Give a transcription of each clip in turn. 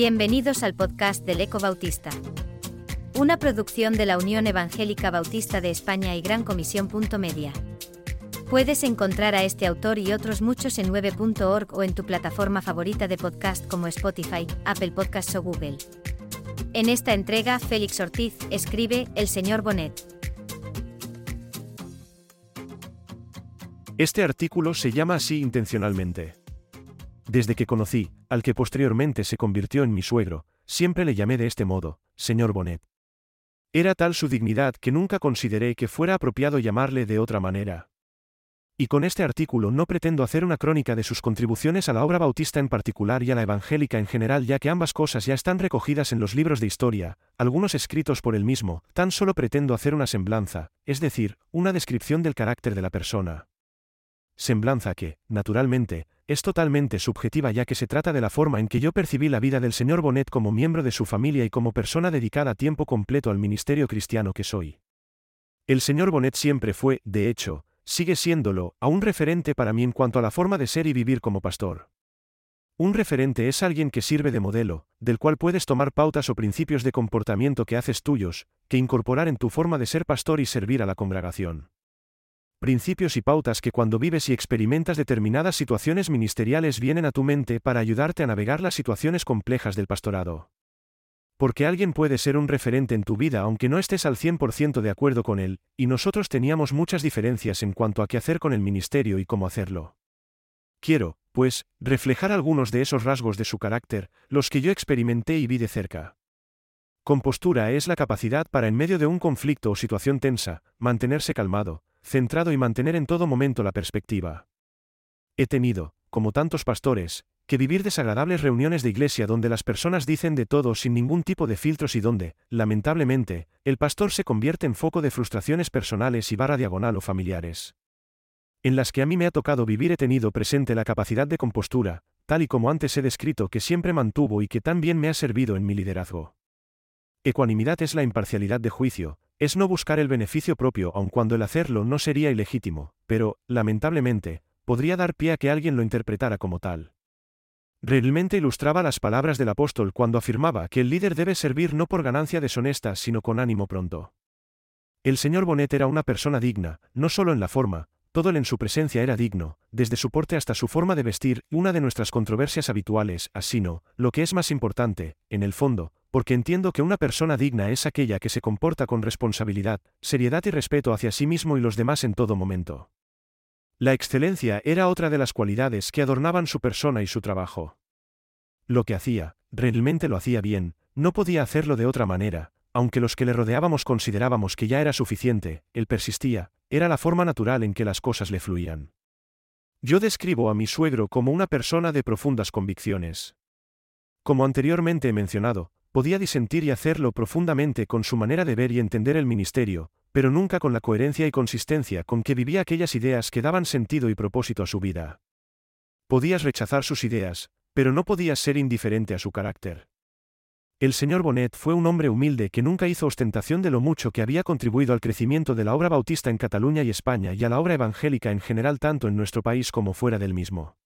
Bienvenidos al podcast del Eco Bautista. Una producción de la Unión Evangélica Bautista de España y Gran Comisión. Media. Puedes encontrar a este autor y otros muchos en 9.org o en tu plataforma favorita de podcast como Spotify, Apple Podcasts o Google. En esta entrega, Félix Ortiz escribe El señor Bonet. Este artículo se llama así intencionalmente. Desde que conocí, al que posteriormente se convirtió en mi suegro, siempre le llamé de este modo, señor Bonet. Era tal su dignidad que nunca consideré que fuera apropiado llamarle de otra manera. Y con este artículo no pretendo hacer una crónica de sus contribuciones a la obra bautista en particular y a la evangélica en general ya que ambas cosas ya están recogidas en los libros de historia, algunos escritos por él mismo, tan solo pretendo hacer una semblanza, es decir, una descripción del carácter de la persona. Semblanza que, naturalmente, es totalmente subjetiva ya que se trata de la forma en que yo percibí la vida del señor Bonet como miembro de su familia y como persona dedicada a tiempo completo al ministerio cristiano que soy. El señor Bonet siempre fue, de hecho, sigue siéndolo, a un referente para mí en cuanto a la forma de ser y vivir como pastor. Un referente es alguien que sirve de modelo, del cual puedes tomar pautas o principios de comportamiento que haces tuyos, que incorporar en tu forma de ser pastor y servir a la congregación principios y pautas que cuando vives y experimentas determinadas situaciones ministeriales vienen a tu mente para ayudarte a navegar las situaciones complejas del pastorado. Porque alguien puede ser un referente en tu vida aunque no estés al 100% de acuerdo con él, y nosotros teníamos muchas diferencias en cuanto a qué hacer con el ministerio y cómo hacerlo. Quiero, pues, reflejar algunos de esos rasgos de su carácter, los que yo experimenté y vi de cerca. Compostura es la capacidad para en medio de un conflicto o situación tensa, mantenerse calmado, centrado y mantener en todo momento la perspectiva. He tenido, como tantos pastores, que vivir desagradables reuniones de iglesia donde las personas dicen de todo sin ningún tipo de filtros y donde, lamentablemente, el pastor se convierte en foco de frustraciones personales y barra diagonal o familiares. En las que a mí me ha tocado vivir he tenido presente la capacidad de compostura, tal y como antes he descrito que siempre mantuvo y que tan bien me ha servido en mi liderazgo. Ecuanimidad es la imparcialidad de juicio, es no buscar el beneficio propio aun cuando el hacerlo no sería ilegítimo, pero, lamentablemente, podría dar pie a que alguien lo interpretara como tal. Realmente ilustraba las palabras del apóstol cuando afirmaba que el líder debe servir no por ganancia deshonesta sino con ánimo pronto. El señor Bonet era una persona digna, no solo en la forma, todo él en su presencia era digno, desde su porte hasta su forma de vestir, una de nuestras controversias habituales, así no, lo que es más importante, en el fondo, porque entiendo que una persona digna es aquella que se comporta con responsabilidad, seriedad y respeto hacia sí mismo y los demás en todo momento. La excelencia era otra de las cualidades que adornaban su persona y su trabajo. Lo que hacía, realmente lo hacía bien, no podía hacerlo de otra manera, aunque los que le rodeábamos considerábamos que ya era suficiente, él persistía, era la forma natural en que las cosas le fluían. Yo describo a mi suegro como una persona de profundas convicciones. Como anteriormente he mencionado, podía disentir y hacerlo profundamente con su manera de ver y entender el ministerio, pero nunca con la coherencia y consistencia con que vivía aquellas ideas que daban sentido y propósito a su vida. Podías rechazar sus ideas, pero no podías ser indiferente a su carácter. El señor Bonet fue un hombre humilde que nunca hizo ostentación de lo mucho que había contribuido al crecimiento de la obra bautista en Cataluña y España y a la obra evangélica en general tanto en nuestro país como fuera del mismo.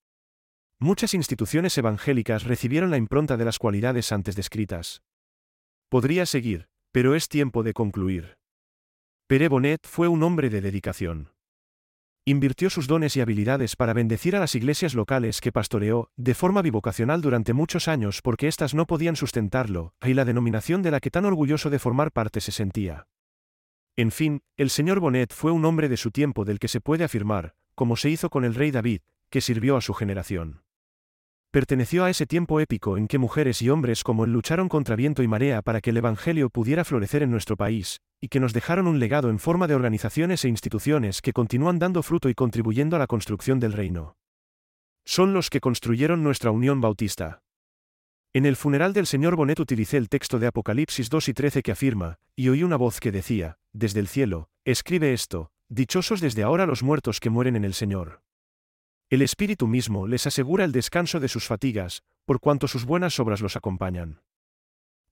Muchas instituciones evangélicas recibieron la impronta de las cualidades antes descritas. Podría seguir, pero es tiempo de concluir. Pere Bonet fue un hombre de dedicación. Invirtió sus dones y habilidades para bendecir a las iglesias locales que pastoreó, de forma bivocacional durante muchos años porque éstas no podían sustentarlo, y la denominación de la que tan orgulloso de formar parte se sentía. En fin, el señor Bonet fue un hombre de su tiempo del que se puede afirmar, como se hizo con el rey David, que sirvió a su generación. Perteneció a ese tiempo épico en que mujeres y hombres como él lucharon contra viento y marea para que el Evangelio pudiera florecer en nuestro país, y que nos dejaron un legado en forma de organizaciones e instituciones que continúan dando fruto y contribuyendo a la construcción del reino. Son los que construyeron nuestra Unión Bautista. En el funeral del señor Bonet utilicé el texto de Apocalipsis 2 y 13 que afirma, y oí una voz que decía, desde el cielo, escribe esto, dichosos desde ahora los muertos que mueren en el Señor. El Espíritu mismo les asegura el descanso de sus fatigas, por cuanto sus buenas obras los acompañan.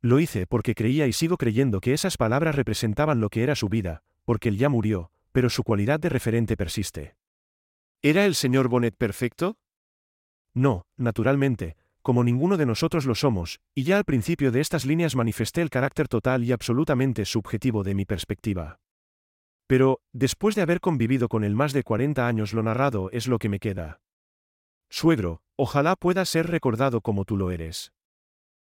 Lo hice porque creía y sigo creyendo que esas palabras representaban lo que era su vida, porque él ya murió, pero su cualidad de referente persiste. ¿Era el señor Bonnet perfecto? No, naturalmente, como ninguno de nosotros lo somos, y ya al principio de estas líneas manifesté el carácter total y absolutamente subjetivo de mi perspectiva. Pero, después de haber convivido con él más de 40 años, lo narrado es lo que me queda. Suegro, ojalá pueda ser recordado como tú lo eres.